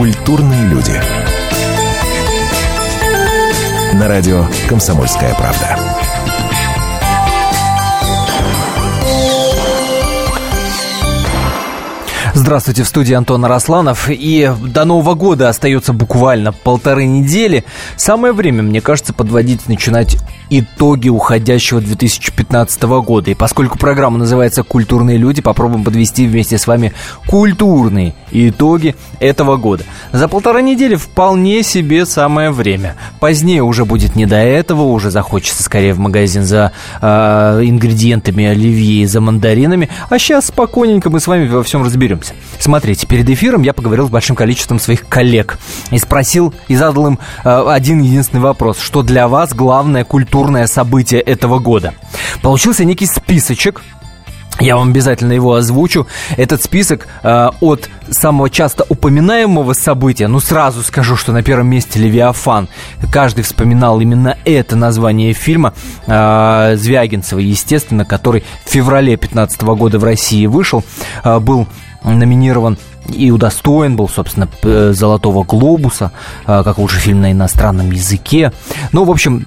Культурные люди. На радио «Комсомольская правда». Здравствуйте, в студии Антон Арасланов. И до Нового года остается буквально полторы недели. Самое время, мне кажется, подводить, начинать итоги уходящего 2015 года. И поскольку программа называется «Культурные люди», попробуем подвести вместе с вами культурные итоги этого года. За полтора недели вполне себе самое время. Позднее уже будет не до этого, уже захочется скорее в магазин за э, ингредиентами оливье и за мандаринами. А сейчас спокойненько мы с вами во всем разберемся. Смотрите, перед эфиром я поговорил с большим количеством своих коллег и спросил, и задал им э, один единственный вопрос. Что для вас главное культура культурное событие этого года. Получился некий списочек, я вам обязательно его озвучу. Этот список э, от самого часто упоминаемого события. Ну, сразу скажу, что на первом месте «Левиафан». Каждый вспоминал именно это название фильма э, Звягинцева, естественно, который в феврале 2015 года в России вышел. Э, был номинирован и удостоен был, собственно, «Золотого глобуса», а, как лучший фильм на иностранном языке. Ну, в общем,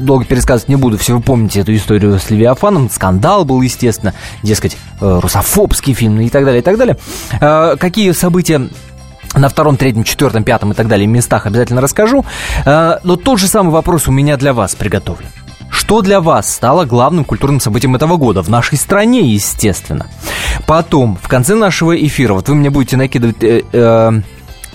долго пересказывать не буду, все вы помните эту историю с Левиафаном, скандал был, естественно, дескать, э, русофобский фильм и так далее, и так далее. Какие события на втором, третьем, четвертом, пятом и так далее местах обязательно расскажу. Но тот же самый вопрос у меня для вас приготовлен. Что для вас стало главным культурным событием этого года? В нашей стране, естественно. Потом, в конце нашего эфира, вот вы мне будете накидывать... Э, э,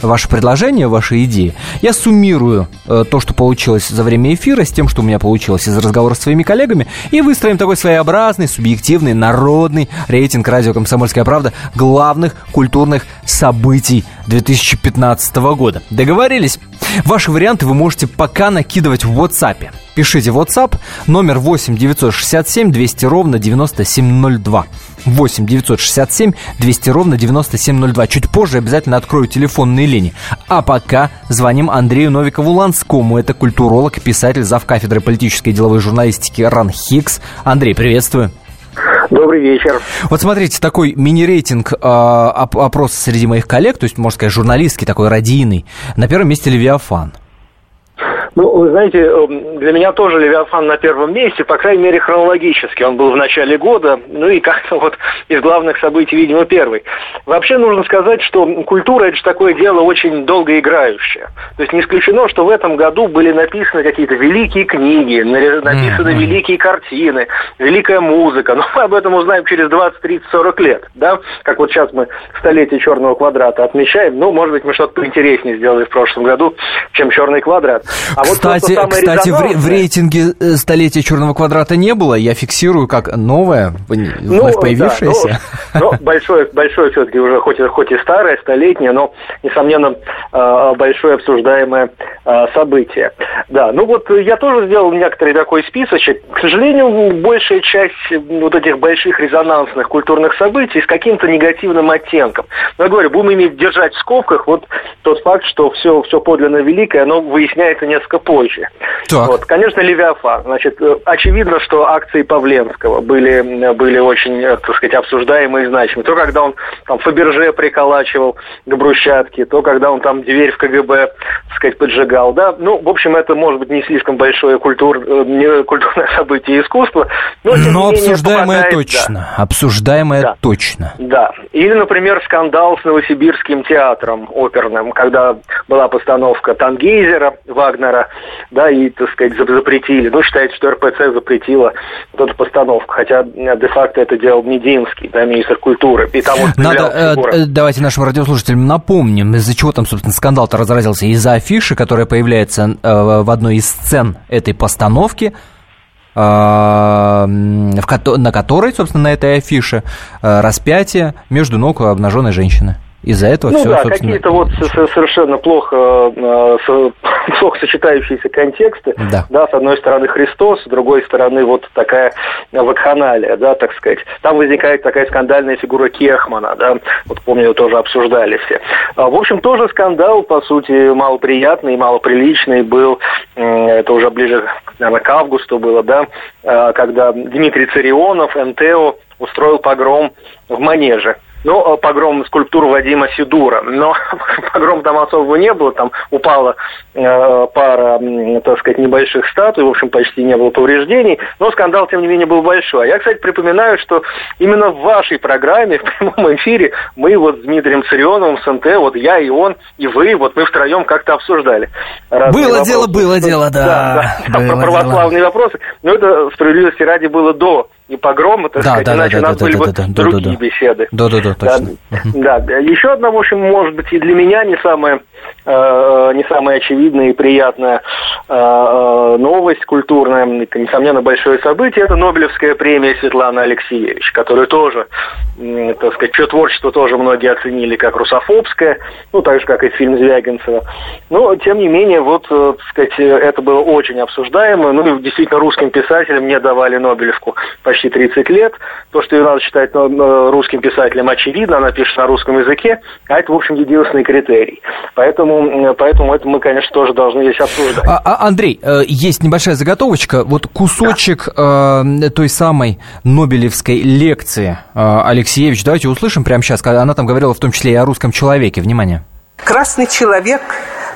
ваши предложения, ваши идеи. Я суммирую э, то, что получилось за время эфира, с тем, что у меня получилось из разговора с своими коллегами, и выстроим такой своеобразный, субъективный, народный рейтинг радио «Комсомольская правда» главных культурных событий 2015 года. Договорились? Ваши варианты вы можете пока накидывать в WhatsApp. Пишите WhatsApp номер 8 967 200 ровно 9702. 8 967 200 ровно 9702. Чуть позже обязательно открою телефонные линии. А пока звоним Андрею Новикову Ланскому. Это культуролог, писатель, зав. кафедры политической и деловой журналистики РАН Хикс. Андрей, приветствую. Добрый вечер. Вот смотрите, такой мини-рейтинг э, опрос среди моих коллег, то есть, можно сказать, журналистский, такой радийный. На первом месте Левиафан. Ну, вы знаете, эм, для меня тоже Левиафан на первом месте, по крайней мере, хронологически. Он был в начале года, ну и как-то вот из главных событий, видимо, первый. Вообще нужно сказать, что культура – это же такое дело очень долгоиграющее. То есть не исключено, что в этом году были написаны какие-то великие книги, написаны mm-hmm. великие картины, великая музыка. Но мы об этом узнаем через 20, 30, 40 лет, да? Как вот сейчас мы столетие черного квадрата отмечаем. Ну, может быть, мы что-то поинтереснее сделали в прошлом году, чем черный квадрат. А кстати, вот кстати в, в рейтинге э, столетия черного квадрата не было. Я фиксирую как новое, ну, вновь появившееся. Да, но, но большое, большое все-таки уже, хоть, хоть и старое, столетнее, но, несомненно, э, большое обсуждаемое э, событие. Да, ну вот я тоже сделал некоторый такой списочек. К сожалению, большая часть вот этих больших резонансных культурных событий с каким-то негативным оттенком. Но я говорю, будем иметь держать в скобках вот тот факт, что все, все подлинно великое, оно выясняется несколько несколько позже. Так. Вот, конечно, Левиафан. Значит, э, очевидно, что акции Павленского были, были очень, э, так сказать, обсуждаемые и значимые. То, когда он там Фаберже приколачивал к брусчатке, то, когда он там дверь в КГБ, так сказать, поджигал, да. Ну, в общем, это может быть не слишком большое культур, э, не культурное событие искусства, но, но обсуждаемое попадает, точно. Да. Обсуждаемое да. точно. Да. Или, например, скандал с Новосибирским театром оперным, когда была постановка Тангейзера, Вагнера, да, и, так сказать, запретили. Ну, считается, что РПЦ запретила вот эту постановку, хотя э, де-факто это делал Мединский, да, министр культуры. И там вот Надо, э, э, давайте нашим радиослушателям напомним, из-за чего там, собственно, скандал-то разразился. Из-за афиши, которая появляется э, в одной из сцен этой постановки, э, на которой, собственно, на этой афише распятие между ног обнаженной женщины. Из-за этого ну, все, да, собственно... какие-то вот совершенно плохо, э, плохо сочетающиеся контексты. Да. да, с одной стороны Христос, с другой стороны вот такая вакханалия, да, так сказать. Там возникает такая скандальная фигура Кехмана, да, вот помню, тоже обсуждали все. А, в общем, тоже скандал, по сути, малоприятный, малоприличный был, это уже ближе, наверное, к августу было, да, а, когда Дмитрий Царионов, НТО, устроил погром в Манеже ну, погром скульптуру Вадима Сидура. Но погром там особого не было, там упала э, пара, так сказать, небольших статуй, в общем, почти не было повреждений, но скандал, тем не менее, был большой. А я, кстати, припоминаю, что именно в вашей программе, в прямом эфире, мы вот с Дмитрием Царионовым, с НТ, вот я и он, и вы, вот мы втроем как-то обсуждали. Было вопросы. дело, было дело, да. Да, да было про православные дело. вопросы. Но это, справедливости ради, было до и погрома, так да, сказать, да, иначе да, у нас да, были да, бы да, другие да, беседы. Да, да, да, точно. Да, да. Еще одна, в общем, может быть, и для меня не самая Э, не самая очевидная и приятная э, э, новость культурная, это, несомненно, большое событие, это Нобелевская премия Светланы Алексеевич, которую тоже, так сказать, чье творчество тоже многие оценили как русофобское, ну, так же, как и фильм Звягинцева. Но, тем не менее, вот, так сказать, это было очень обсуждаемо, ну, и действительно русским писателям не давали Нобелевку почти 30 лет. То, что ее надо считать русским писателем, очевидно, она пишет на русском языке, а это, в общем, единственный критерий. Поэтому Поэтому, поэтому это мы, конечно, тоже должны здесь обсуждать. А, а, Андрей, э, есть небольшая заготовочка. Вот кусочек да. э, той самой Нобелевской лекции э, Алексеевич. Давайте услышим прямо сейчас. Она там говорила в том числе и о русском человеке. Внимание. Красный человек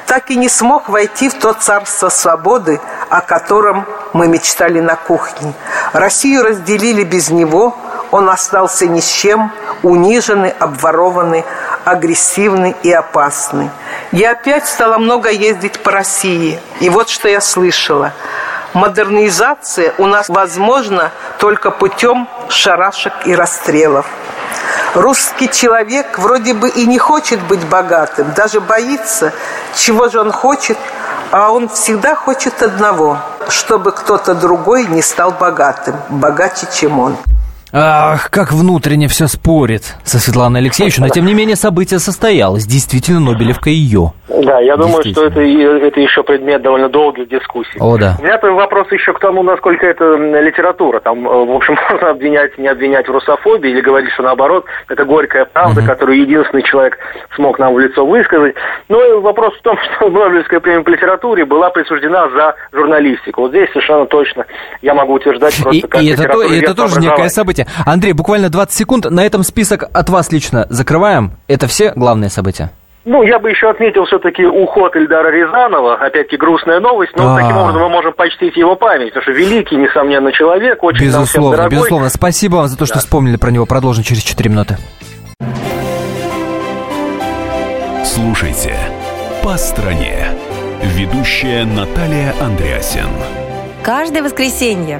так и не смог войти в то царство свободы, о котором мы мечтали на кухне. Россию разделили без него, он остался ни с чем, униженный, обворованный, агрессивный и опасный. Я опять стала много ездить по России. И вот что я слышала. Модернизация у нас возможна только путем шарашек и расстрелов. Русский человек вроде бы и не хочет быть богатым, даже боится, чего же он хочет, а он всегда хочет одного, чтобы кто-то другой не стал богатым, богаче, чем он. Ах, как внутренне все спорит со Светланой Алексеевичем, но тем не менее событие состоялось. Действительно, Нобелевка ее. Да, я думаю, что это, это еще предмет довольно долгих дискуссий. О, да. У меня вопрос еще к тому, насколько это литература. Там, э, в общем, можно обвинять, не обвинять в русофобии или говорить, что наоборот, это горькая правда, угу. которую единственный человек смог нам в лицо высказать. Но вопрос в том, что Нобелевская премия по литературе была присуждена за журналистику. Вот здесь совершенно точно я могу утверждать просто и, как и это, то, и это тоже некое событие. Андрей, буквально 20 секунд. На этом список от вас лично закрываем. Это все главные события? Ну, я бы еще отметил все-таки уход Ильдара Рязанова. Опять-таки грустная новость, но А-а-а. таким образом мы можем почтить его память, потому что великий, несомненно, человек, очень Безусловно, нам безусловно. Спасибо вам за то, что да. вспомнили про него. Продолжим через 4 минуты. Слушайте «По стране». Ведущая Наталья Андреасин. Каждое воскресенье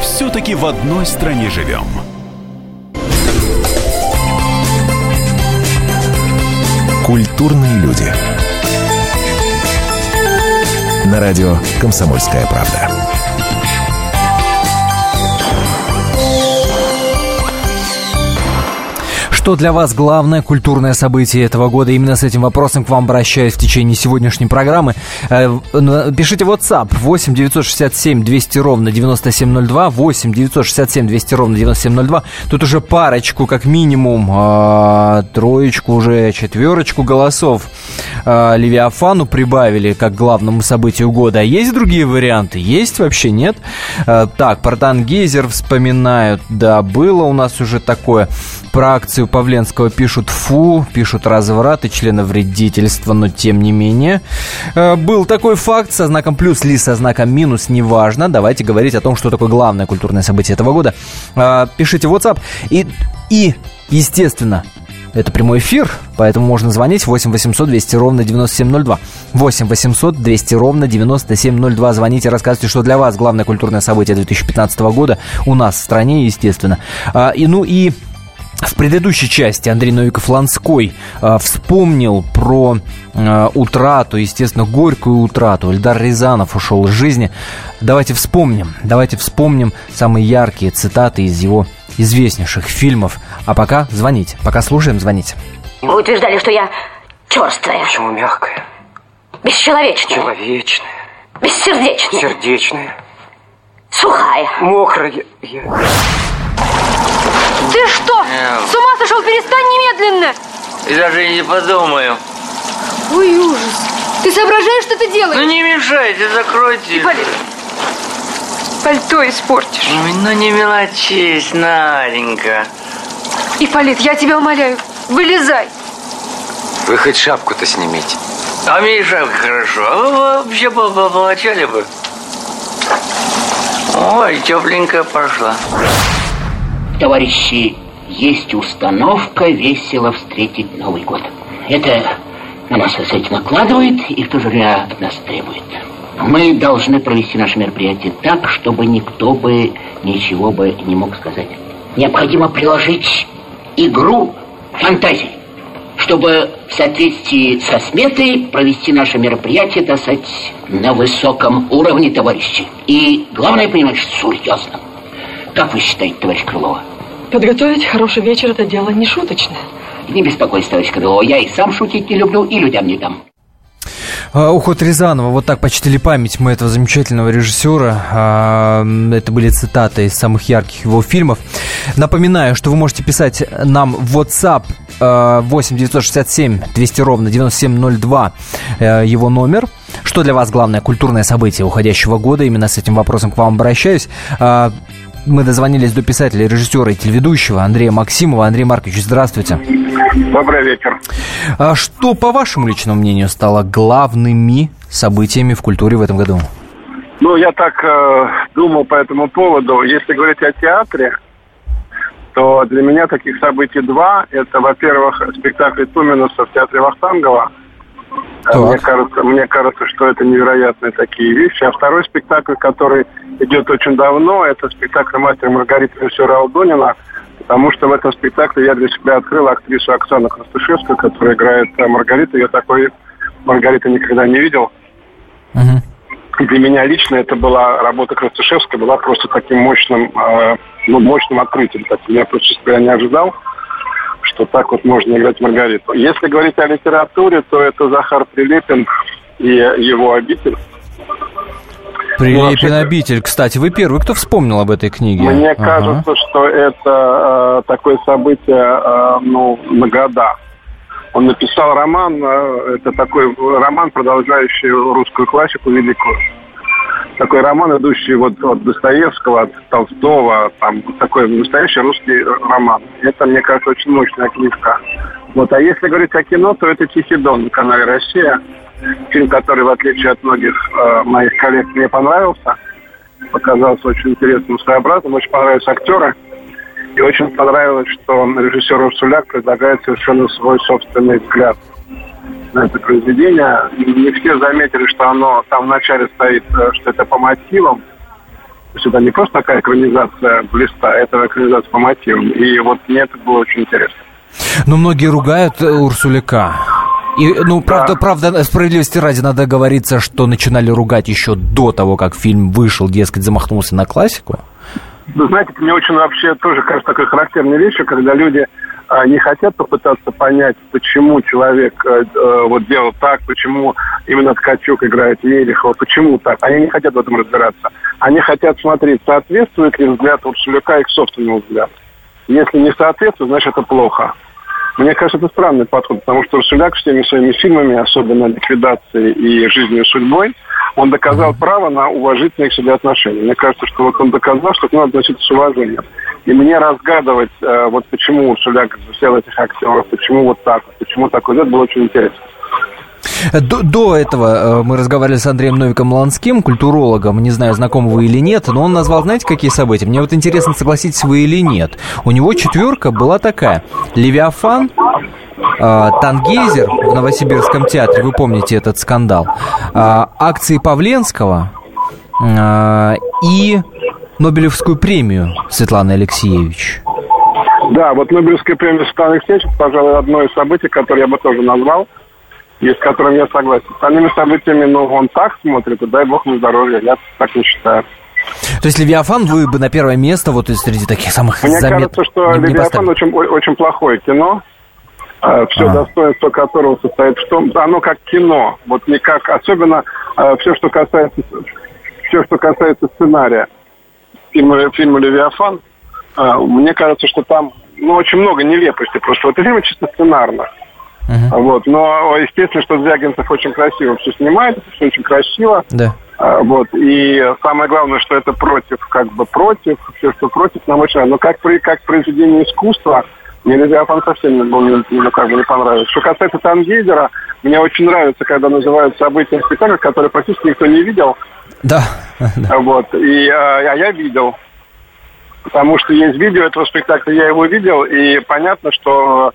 все-таки в одной стране живем. Культурные люди. На радио «Комсомольская правда». Что для вас главное культурное событие этого года? Именно с этим вопросом к вам обращаюсь в течение сегодняшней программы. Э, пишите WhatsApp 8 967 200 ровно 9702 8 967 200 ровно 9702. Тут уже парочку, как минимум, а, троечку, уже четверочку голосов а, Левиафану прибавили как главному событию года. А есть другие варианты? Есть вообще? Нет? А, так, Партан Гейзер вспоминают. Да, было у нас уже такое. Про акцию Павленского пишут «фу», пишут «разврат» и членовредительство, но тем не менее. Э, был такой факт со знаком плюс или со знаком минус, неважно. Давайте говорить о том, что такое главное культурное событие этого года. Э, пишите в WhatsApp. И, и естественно, это прямой эфир, поэтому можно звонить 8 800 200 ровно 9702. 8 800 200 ровно 9702. Звоните, рассказывайте, что для вас главное культурное событие 2015 года у нас в стране, естественно. А, и, ну и в предыдущей части Андрей Новиков-Ланской э, вспомнил про э, утрату, естественно, горькую утрату. Эльдар Рязанов ушел из жизни. Давайте вспомним, давайте вспомним самые яркие цитаты из его известнейших фильмов. А пока звоните, пока слушаем, звоните. Вы утверждали, что я черствая. Почему мягкая? Бесчеловечная. Человечная. Бессердечная. Сердечная. Сухая. Мокрая. Я... Ты что? С ума сошел? Перестань немедленно! И даже не подумаю. Ой, ужас. Ты соображаешь, что ты делаешь? Ну не мешайте, закройте. Ипполит, пальто испортишь. Ой, ну не мелочись, Наденька. Ипполит, я тебя умоляю, вылезай. Вы хоть шапку-то снимите. А мне и шапка хорошо. А вы вообще по- по- помолчали бы. Ой, тепленько пошла. Товарищи, есть установка весело встретить Новый год. Это на нас, так сказать, накладывает и в то же время от нас требует. Мы должны провести наше мероприятие так, чтобы никто бы ничего бы не мог сказать. Необходимо приложить игру фантазии, чтобы в соответствии со сметой провести наше мероприятие, так сказать, на высоком уровне, товарищи. И главное понимать, что серьезно. Как вы считаете, товарищ Крылова? Подготовить хороший вечер – это дело не шуточное. Не беспокойтесь, товарищ Крылова, я и сам шутить не люблю, и людям не дам. А, Уход Рязанова, вот так почтили память мы этого замечательного режиссера. А, Это были цитаты из самых ярких его фильмов. Напоминаю, что вы можете писать нам в WhatsApp а, 8 967 200 ровно 9702 э, его номер. Что для вас главное культурное событие уходящего года? Именно с этим вопросом к вам обращаюсь. Мы дозвонились до писателя, режиссера и телеведущего Андрея Максимова. Андрей Маркович, здравствуйте. Добрый вечер. А что, по вашему личному мнению, стало главными событиями в культуре в этом году? Ну, я так э, думал по этому поводу. Если говорить о театре, то для меня таких событий два. Это, во-первых, спектакль Туминуса в театре Вахтангова. Так. Мне кажется, мне кажется, что это невероятные такие вещи. А второй спектакль, который идет очень давно, это спектакль «Мастер и Маргарита» режиссера Алдонина. Потому что в этом спектакле я для себя открыл актрису Оксану Крастышевскую, которая играет э, Маргариту. Я такой Маргариты никогда не видел. Мгм. Для меня лично это была работа Крастышевской, была просто таким мощным, э, ну, мощным открытием. Так, я просто, говоря, не ожидал, что так вот можно играть Маргариту. Если говорить о литературе, то это Захар Прилепин и его обитель. Прилепин обитель. Кстати, вы первый, кто вспомнил об этой книге? Мне Ага. кажется, что это э, такое событие, э, ну, на года. Он написал роман, э, это такой роман, продолжающий русскую классику великую. Такой роман, идущий вот от Достоевского, от Толстого, там такой настоящий русский роман. Это, мне кажется, очень мощная книжка. Вот, а если говорить о кино, то это «Тихий дон» на канале «Россия». Фильм, который, в отличие от многих э, моих коллег, мне понравился показался очень интересным, своеобразным. Очень понравились актеры. И очень понравилось, что режиссер Урсуляк предлагает совершенно свой собственный взгляд на это произведение. Не все заметили, что оно там вначале стоит, э, что это по мотивам. То есть это не просто такая экранизация блиста, это экранизация по мотивам. И вот мне это было очень интересно. Но многие ругают э, Урсуляка. И, ну, правда, правда, справедливости ради надо говориться, что начинали ругать еще до того, как фильм вышел, дескать, замахнулся на классику. Вы знаете, мне очень вообще тоже кажется такой характерной вещью, когда люди а, не хотят попытаться понять, почему человек э, э, вот делал так, почему именно Ткачук играет Велихова, почему так. Они не хотят в этом разбираться. Они хотят смотреть, соответствует ли взгляд Урсуляка их собственному взгляду. Если не соответствует, значит это плохо. Мне кажется, это странный подход, потому что Урсуляк всеми своими фильмами, особенно «Ликвидацией» и «Жизнью и судьбой», он доказал право на уважительные к себе отношения. Мне кажется, что вот он доказал, что к нему относиться с уважением. И мне разгадывать, э, вот почему Урсуляк взял этих актеров, почему вот так, вот, почему такой взгляд, было очень интересно. До, до этого э, мы разговаривали с Андреем Новиком Ланским, культурологом, не знаю, знакомы вы или нет, но он назвал, знаете, какие события? Мне вот интересно, согласитесь вы или нет. У него четверка была такая. Левиафан, э, Тангейзер в Новосибирском театре, вы помните этот скандал, э, акции Павленского и Нобелевскую премию Светланы Алексеевич. Да, вот Нобелевская премия Светланы Алексеевича, пожалуй, одно из событий, которое я бы тоже назвал, и с которым я согласен. С остальными событиями, ну, он так смотрит, и дай бог на здоровье, я так не считаю. То есть Левиафан вы бы на первое место вот среди таких самых Мне заметных кажется, что не- не Левиафан поставили? очень, очень плохое кино. все А. достоинство которого состоит в том, оно как кино, вот не как, особенно все, что касается, все, что касается сценария фильма, фильма Левиафан, а, мне кажется, что там, ну, очень много нелепости просто. Вот фильм чисто сценарно. Вот, но естественно, что Звягинцев очень красиво все снимает, все очень красиво. Да. А, Вот. И самое главное, что это против, как бы против, все, что против, нам очень нравится. Но как, при- как произведение искусства, мне Левиафан совсем не, был, ну, как бы не понравился. Что касается Тангейзера, мне очень нравится, когда называют события спектакля, которые практически никто не видел. Да. Вот. И, а, а я видел. Потому что есть видео этого спектакля, я его видел, и понятно, что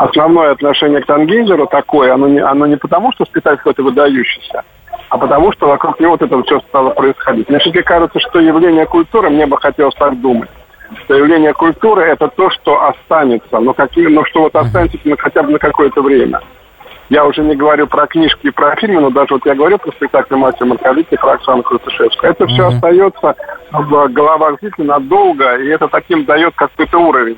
основное отношение к Тангейзеру такое, оно не, оно не потому, что спектакль какой-то выдающийся, а потому что вокруг него вот это все стало происходить. Мне все-таки кажется, что явление культуры, мне бы хотелось так думать, что явление культуры это то, что останется, но, какие, но что вот останется ну, хотя бы на какое-то время. Я уже не говорю про книжки и про фильмы, но даже вот я говорю про спектакль Матью Марковити, про Оксану Крутышевскую. Это все остается в головах зрителей надолго, и это таким дает какой-то уровень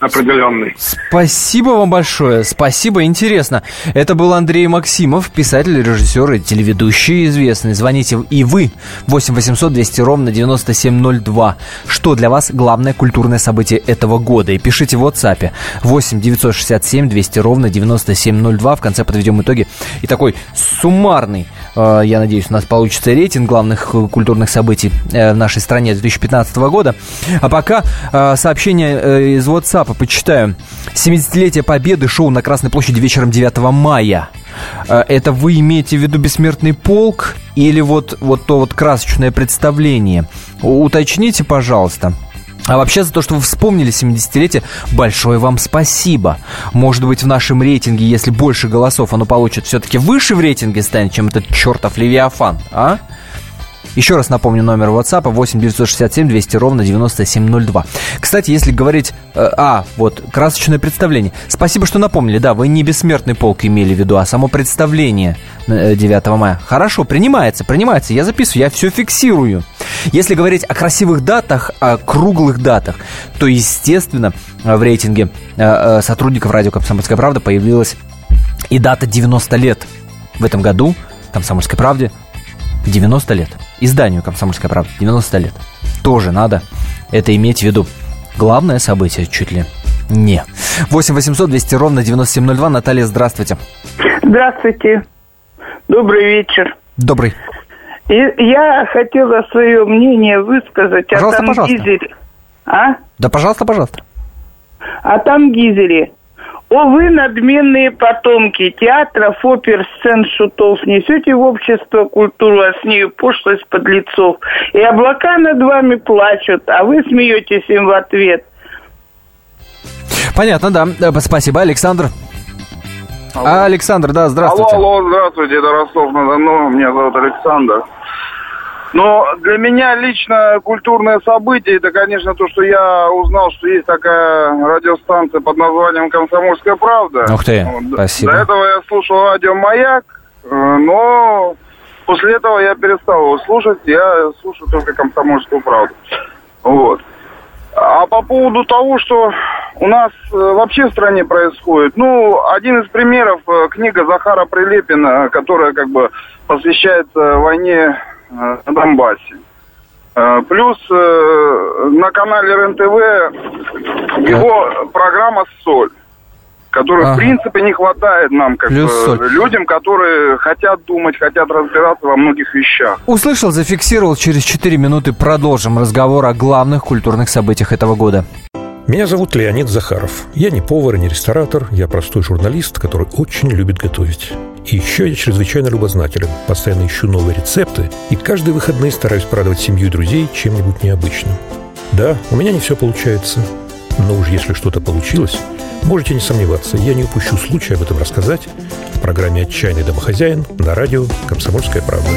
определенный. Спасибо вам большое, спасибо, интересно. Это был Андрей Максимов, писатель, режиссер и телеведущий известный. Звоните и вы, 8 800 200 ровно 9702. Что для вас главное культурное событие этого года? И пишите в WhatsApp 8 967 200 ровно 9702. В конце подведем итоги. И такой суммарный, э, я надеюсь, у нас получится рейтинг главных э, культурных событий э, в нашей стране 2015 года. А пока сообщение из WhatsApp почитаю. 70-летие Победы шоу на Красной площади вечером 9 мая. Э, Это вы имеете в виду «Бессмертный полк» или вот, вот то вот красочное представление? Уточните, пожалуйста. А вообще за то, что вы вспомнили 70-летие, большое вам спасибо. Может быть, в нашем рейтинге, если больше голосов оно получит, все-таки выше в рейтинге станет, чем этот чертов Левиафан, а? Еще раз напомню номер WhatsApp 8 967 200 ровно 9702. Кстати, если говорить... э, а, вот, красочное представление. Спасибо, что напомнили. Да, вы не бессмертный полк имели в виду, а само представление э, 9 мая. Хорошо, принимается, принимается. Я записываю, я все фиксирую. Если говорить о красивых датах, о круглых датах, то, естественно, э, в рейтинге э, э, сотрудников радио «Комсомольская правда» появилась и дата 90 лет. В этом году «Комсомольской правде» 90 лет. Изданию «Комсомольская правда» 90 лет. Тоже надо это иметь в виду. Главное событие чуть ли не. 8 800 200 ровно 9702. Наталья, здравствуйте. Здравствуйте. Добрый вечер. Добрый. И я хотела свое мнение высказать Пожалуйста, о пожалуйста. Тангизере. А? Да, пожалуйста, пожалуйста. О Тангизере. О, вы, надменные потомки театров, опер, сцен, шутов, несете в общество культуру, а с нею пошлость подлецов. И облака над вами плачут, а вы смеетесь им в ответ. Понятно, да. Э, Спасибо, Александр. А, Александр, да, здравствуйте. Алло, алло, здравствуйте, это Ростов-на-Дону, меня зовут Александр. Но для меня лично культурное событие, это, конечно, то, что я узнал, что есть такая радиостанция под названием «Комсомольская правда». Ух ты, спасибо. До этого я слушал радио «Маяк», э, но после этого я перестал его слушать, я слушаю только «Комсомольскую правду». Вот. А по поводу того, что у нас э, вообще в стране происходит, ну, один из примеров э, книга Захара Прилепина, которая как бы посвящается войне на Донбассе. Э, Плюс э, на канале РЕН-ТВ его программа «Соль», которой, Ага. в принципе, не хватает нам, как людям, которые хотят думать, хотят разбираться во многих вещах. Услышал, зафиксировал. Через 4 минуты продолжим разговор о главных культурных событиях этого года. Меня зовут Леонид Захаров. Я не повар и не ресторатор, я простой журналист, который очень любит готовить. И еще я чрезвычайно любознателен, постоянно ищу новые рецепты и каждые выходные стараюсь порадовать семью и друзей чем-нибудь необычным. Да, у меня не все получается, но уж если что-то получилось, можете не сомневаться, я не упущу случая об этом рассказать в программе «Отчаянный домохозяин» на радио «Комсомольская правда».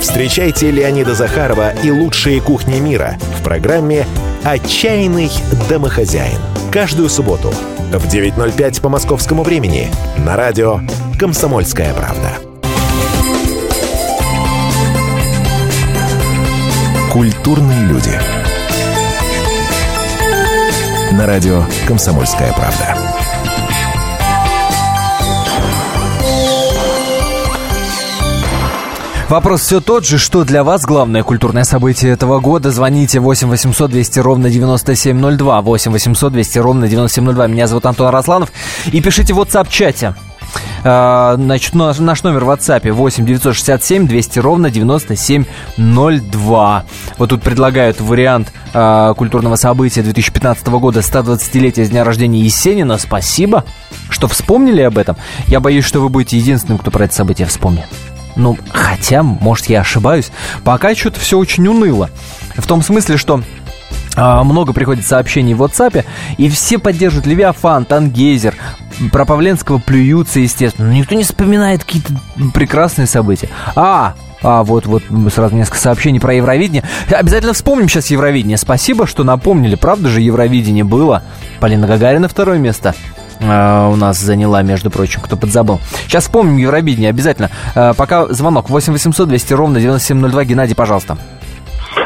Встречайте Леонида Захарова и лучшие кухни мира в программе «Отчаянный домохозяин». Каждую субботу в 9.05 по московскому времени на радио «Комсомольская правда». Культурные люди. На радио «Комсомольская правда». Вопрос все тот же, что для вас главное культурное событие этого года. Звоните 8 800 200 ровно 9702. 8 800 200 ровно 9702. Меня зовут Антон Арасланов. И пишите в WhatsApp-чате. А, значит, наш, номер в WhatsApp 8 967 200 ровно 9702. Вот тут предлагают вариант э, культурного события 2015 года 120-летия с дня рождения Есенина. Спасибо, что вспомнили об этом. Я боюсь, что вы будете единственным, кто про это событие вспомнит. Ну, хотя, может, я ошибаюсь. Пока что-то все очень уныло. В том смысле, что а, много приходит сообщений в WhatsApp, и все поддерживают Левиафан, Тангейзер, про Павленского плюются, естественно. Но никто не вспоминает какие-то прекрасные события. А, а, вот, вот, сразу несколько сообщений про Евровидение. Обязательно вспомним сейчас Евровидение. Спасибо, что напомнили. Правда же, Евровидение было. Полина Гагарина второе место. Uh, у нас заняла, между прочим, кто подзабыл. Сейчас вспомним Евровидение обязательно. Uh, пока звонок 8 800 200 ровно 9702. Геннадий, пожалуйста.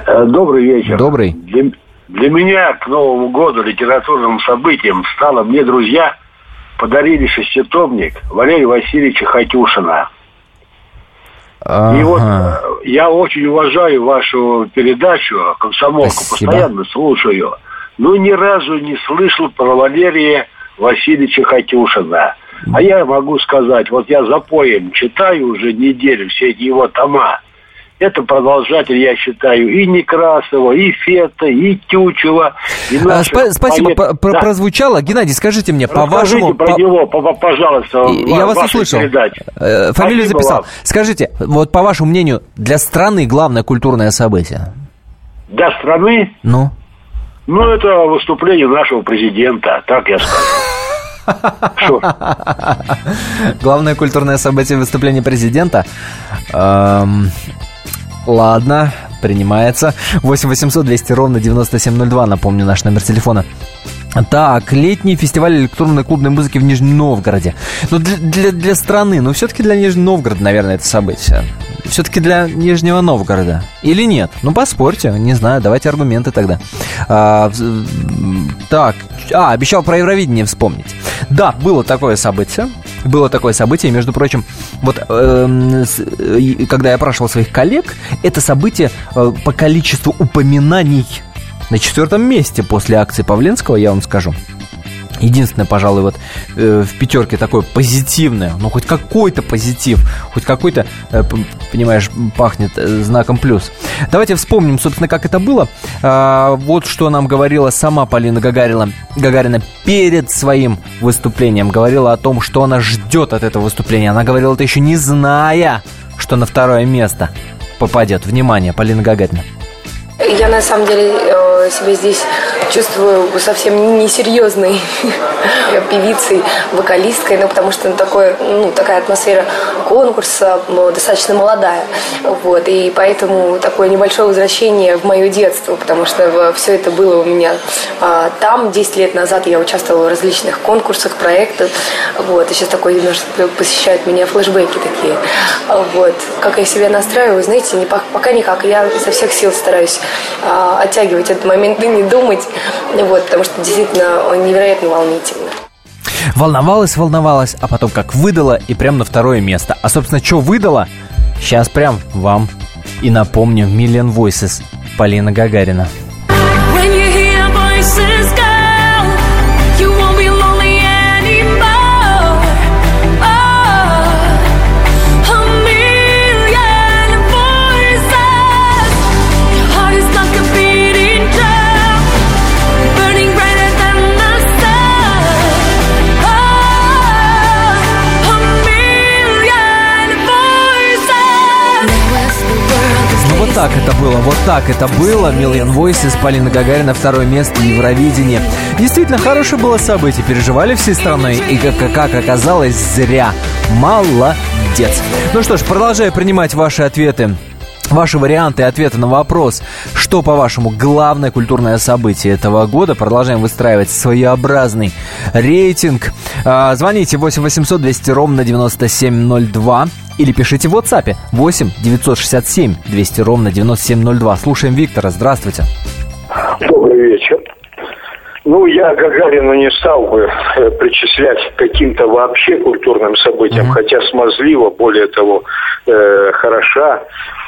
Э, добрый вечер. Добрый. Для, для меня к Новому году литературным событием стало «Мне друзья подарили шеститомник Валерия Васильевича Хатюшина». Ага. И вот я очень уважаю вашу передачу «Комсомолку», Спасибо. постоянно слушаю, но ни разу не слышал про Валерия Васильевича Хатюшина. А я могу сказать, вот я за поем читаю уже неделю все эти его тома. Это продолжатель, я считаю, и Некрасова, и Фета, и Тючева. И А, спа- спасибо, Да. прозвучало. Геннадий, скажите мне, по Расскажите вашему... про по- него, по- по- пожалуйста. Я вас услышал. передаче. Э, Фамилию Спасибо записал. вам. Скажите, вот по вашему мнению, для страны главное культурное событие? Для страны, Ну? ну, это выступление нашего президента, так я скажу. Главное культурное событие выступления президента. Эм, ладно, принимается. 8 800 200 ровно 9702, напомню, наш номер телефона. Так, летний фестиваль электронной клубной музыки в Нижнем Новгороде. Ну, для, для, для страны, но все-таки для Нижнего Новгорода, наверное, это событие. Все-таки для Нижнего Новгорода. Или нет? Ну, поспорьте, не знаю, давайте аргументы тогда. А, так, а, обещал про Евровидение вспомнить. Да, было такое событие. Было такое событие, между прочим, вот эм, э, когда я опрашивал своих коллег, это событие э, по количеству упоминаний на четвертом месте после акции Павленского, я вам скажу. Единственное, пожалуй, вот э, в пятерке такое позитивное, ну хоть какой-то позитив, хоть какой-то, э, понимаешь, пахнет э, знаком плюс. Давайте вспомним, собственно, как это было. А, вот что нам говорила сама Полина Гагарина, Гагарина перед своим выступлением. Говорила о том, что она ждет от этого выступления. Она говорила это еще не зная, что на второе место попадет. Внимание, Полина Гагарина. Я на самом деле э, себя здесь чувствую совсем несерьезной певицей, вокалисткой, ну, потому что ну, такое, ну, такая атмосфера конкурса достаточно молодая. Вот, и поэтому такое небольшое возвращение в мое детство, потому что все это было у меня а, там. 10 лет назад я участвовала в различных конкурсах, проектах. Вот, и сейчас такое немножко посещают меня флешбеки такие. Вот. Как я себя настраиваю, знаете, не, по- пока никак. Я изо всех сил стараюсь а, оттягивать этот момент и не думать, вот, потому что действительно он невероятно волнительно. Волновалась, волновалась, а потом как выдала и прям на второе место. А, собственно, что выдала, сейчас прям вам и напомню. Million Voices, Полина Гагарина. Так это было, вот так это было. Million Voices, Полина Гагарина, второе место, Евровидение. Действительно, хорошее было событие, переживали всей страной, и как, как оказалось, зря. Молодец. Ну что ж, продолжаю принимать ваши ответы Ваши варианты и ответы на вопрос, что, по-вашему, главное культурное событие этого года. Продолжаем выстраивать своеобразный рейтинг. А, Звоните 8 800 200 ровно 9702 или пишите в WhatsApp 8 967 200 ровно 9702. Слушаем Виктора. Здравствуйте. Добрый вечер. Ну, я Гагарину не стал бы э, причислять каким-то вообще культурным событиям, хотя смазливо, более того, э, хороша,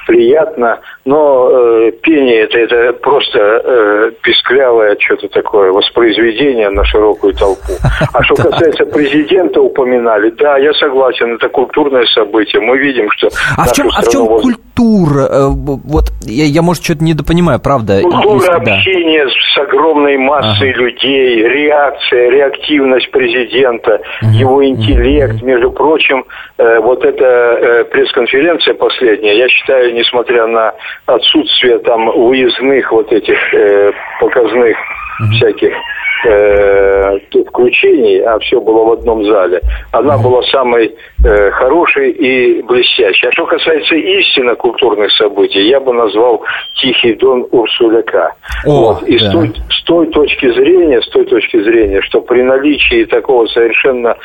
приятно, но э, пение это, это просто э, писклявое что-то такое, воспроизведение на широкую толпу. А что касается президента упоминали, да, я согласен, это культурное событие. Мы видим, что А в чем, а в чем страну воз- культура? Э, Вот я, я, может, что-то недопонимаю, правда? Культура Если- да. общения с огромной массой людей, реакция, реактивность президента, его интеллект. Между прочим, э, вот эта э, пресс-конференция последняя, я считаю, несмотря на отсутствие там выездных вот этих показных всяких э, тут включений, а все было в одном зале, она была самой э, хорошей и блестящей. А что касается истинно культурных событий, я бы назвал «Тихий дон Урсуляка». О, вот. И да. с, той, с той точки зрения, с той точки зрения, что при наличии такого совершенно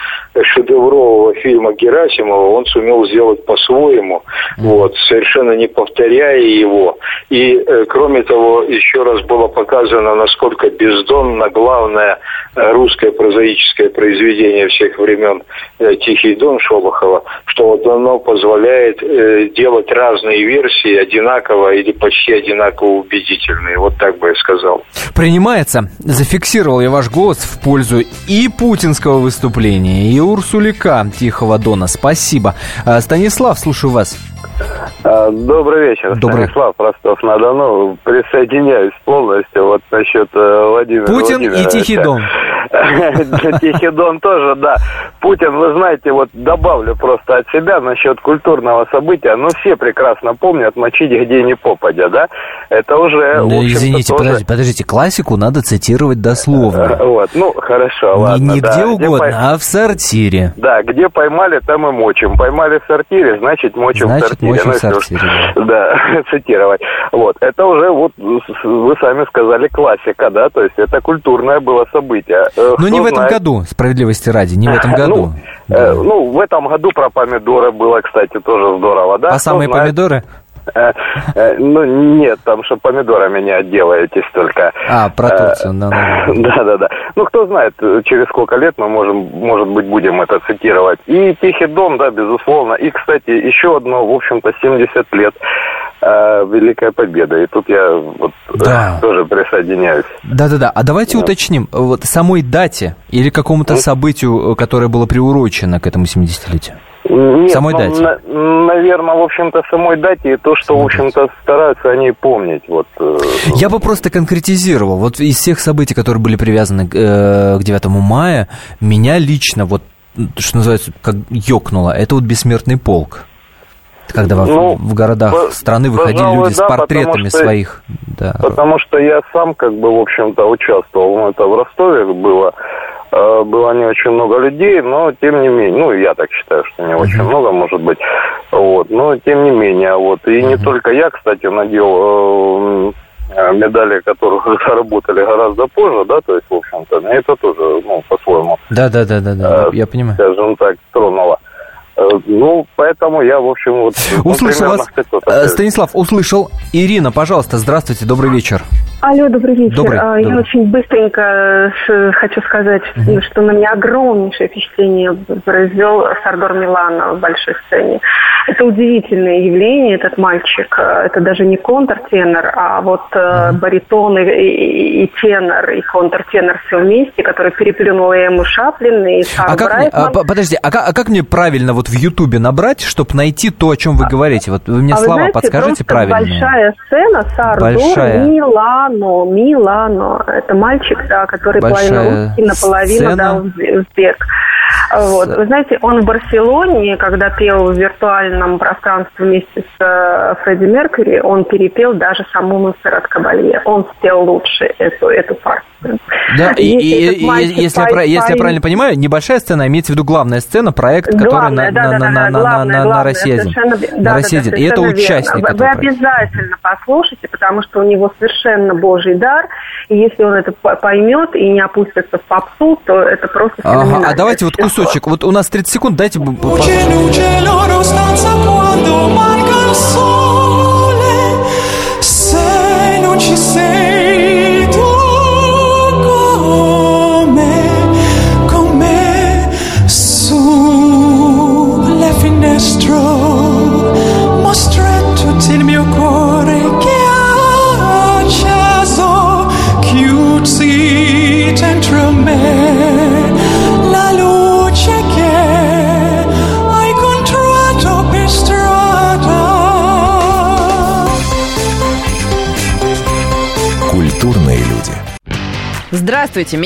шедеврового фильма Герасимова он сумел сделать по-своему, вот, совершенно не повторяя его. И, э, кроме того, еще раз было показано, насколько бездонно главное э, русское прозаическое произведение всех времен э, «Тихий дон» Шолохова, что вот оно позволяет э, делать разные версии одинаково или почти одинаково убедительные. Вот так бы я сказал. Принимается. Зафиксировал я ваш голос в пользу и путинского выступления, и Урсулика Тихого Дона. Спасибо. А, Станислав, слушаю вас. Добрый вечер. Добрый. Станислав Ростов-на-Дону. Присоединяюсь полностью вот насчет э, Владимира Путин и. Тихий Дон. Тихий Дон тоже, да. Путин, вы знаете, вот добавлю просто от себя насчет культурного события. Ну, все прекрасно помнят мочить где не попадя, да? Это уже, общем-то, извините, тоже- подождите, подождите, классику надо цитировать дословно. Вот, ну, хорошо, Не, ладно. не да. где Где угодно, по- а в сортире. Да, где поймали, там и мочим. Поймали в сортире, значит мочим Значит, в сортире. мочим Ну, в сортире, Да, цитировать. Вот, это уже, вот, вы сами сказали, классика, да, то есть это культурное было событие. Э, Но не кто в этом знает- году, справедливости ради, не в этом году. Ну, э, ну, в этом году про помидоры было, кстати, тоже здорово, да? А Кто самые знает- помидоры? Э, э, Ну, нет, там, что помидорами не отделаетесь только. А, про Э, Турцию, да, да. Да, да, да. Ну, кто знает, через сколько лет мы можем, может быть, будем это цитировать. И Тихий дом, да, безусловно. И, кстати, еще одно, в общем-то, 70 лет Великая Победа. И тут я вот Да. тоже присоединяюсь. Да-да-да, а давайте уточним, вот самой дате или какому-то событию, которое было приурочено к этому 70-летию? Нет, Самой ну, дате. наверное, в общем-то, самой дате и то, что, в общем-то, стараются они помнить. Вот, э, Я бы просто конкретизировал. Вот из всех событий, которые были привязаны к, э, к 9 мая, меня лично, вот, что называется, как ёкнуло, это вот бессмертный полк. Когда Ну, в городах по- страны выходили пожалуй, люди с да, портретами что- своих. Да. Потому что я сам, как бы, в общем-то, участвовал. Ну, это в Ростове было. Э, Было не очень много людей, но тем не менее, ну, я так считаю, что не очень много, может быть, вот, но тем не менее, вот, и не только я, кстати, надел э, медали, которых заработали гораздо позже, да, то есть, в общем-то, это тоже, ну, по-своему, Да, да, да, да, да, я понимаю. скажем так, тронуло. Э, Ну, поэтому я, в общем, вот... ну, Услышал вас. Станислав, услышал. Ирина, пожалуйста, здравствуйте, добрый вечер. Алло, добрый вечер. Добрый, А, Я добрый. очень быстренько э, хочу сказать, что на меня огромнейшее впечатление произвел Сардор Милана в большой сцене. Это удивительное явление, этот мальчик. Э, Это даже не контртенор, а вот э, баритон и, и- и тенор, и контртенор все вместе, который переплюнул ему Шаплин, и Сара А как мне, а, по- подожди, а как, а как мне правильно вот в Ютубе набрать, чтобы найти то, о чем вы говорите? Вот вы мне А вы слова знаете, подскажите правильно. большая сцена Сардор Большая. Милано, Милано. Это мальчик, да, который Большая половину русский, наполовину, сцена. да, уз- узбек. Вот. Вы знаете, он в Барселоне, когда пел в виртуальном пространстве вместе с э, Фредди Меркьюри, он перепел даже саму Монсеррат Кабалье. Он спел лучше эту, эту партию. Да, и, Если и- и- если, я, по- если я правильно понимаю, небольшая сцена, имеется в виду главная сцена, проект, который Главное, на, да, на, да, на, да, на, на, главное, на, На да, да, И это участник верно. этого Вы проекта. обязательно послушайте, потому что у него совершенно божий дар, и если он это по- поймет и не опустится в попсу, то это просто Ага, а давайте вот кусочек. Вот у нас 30 секунд, дайте... б- Здравствуйте,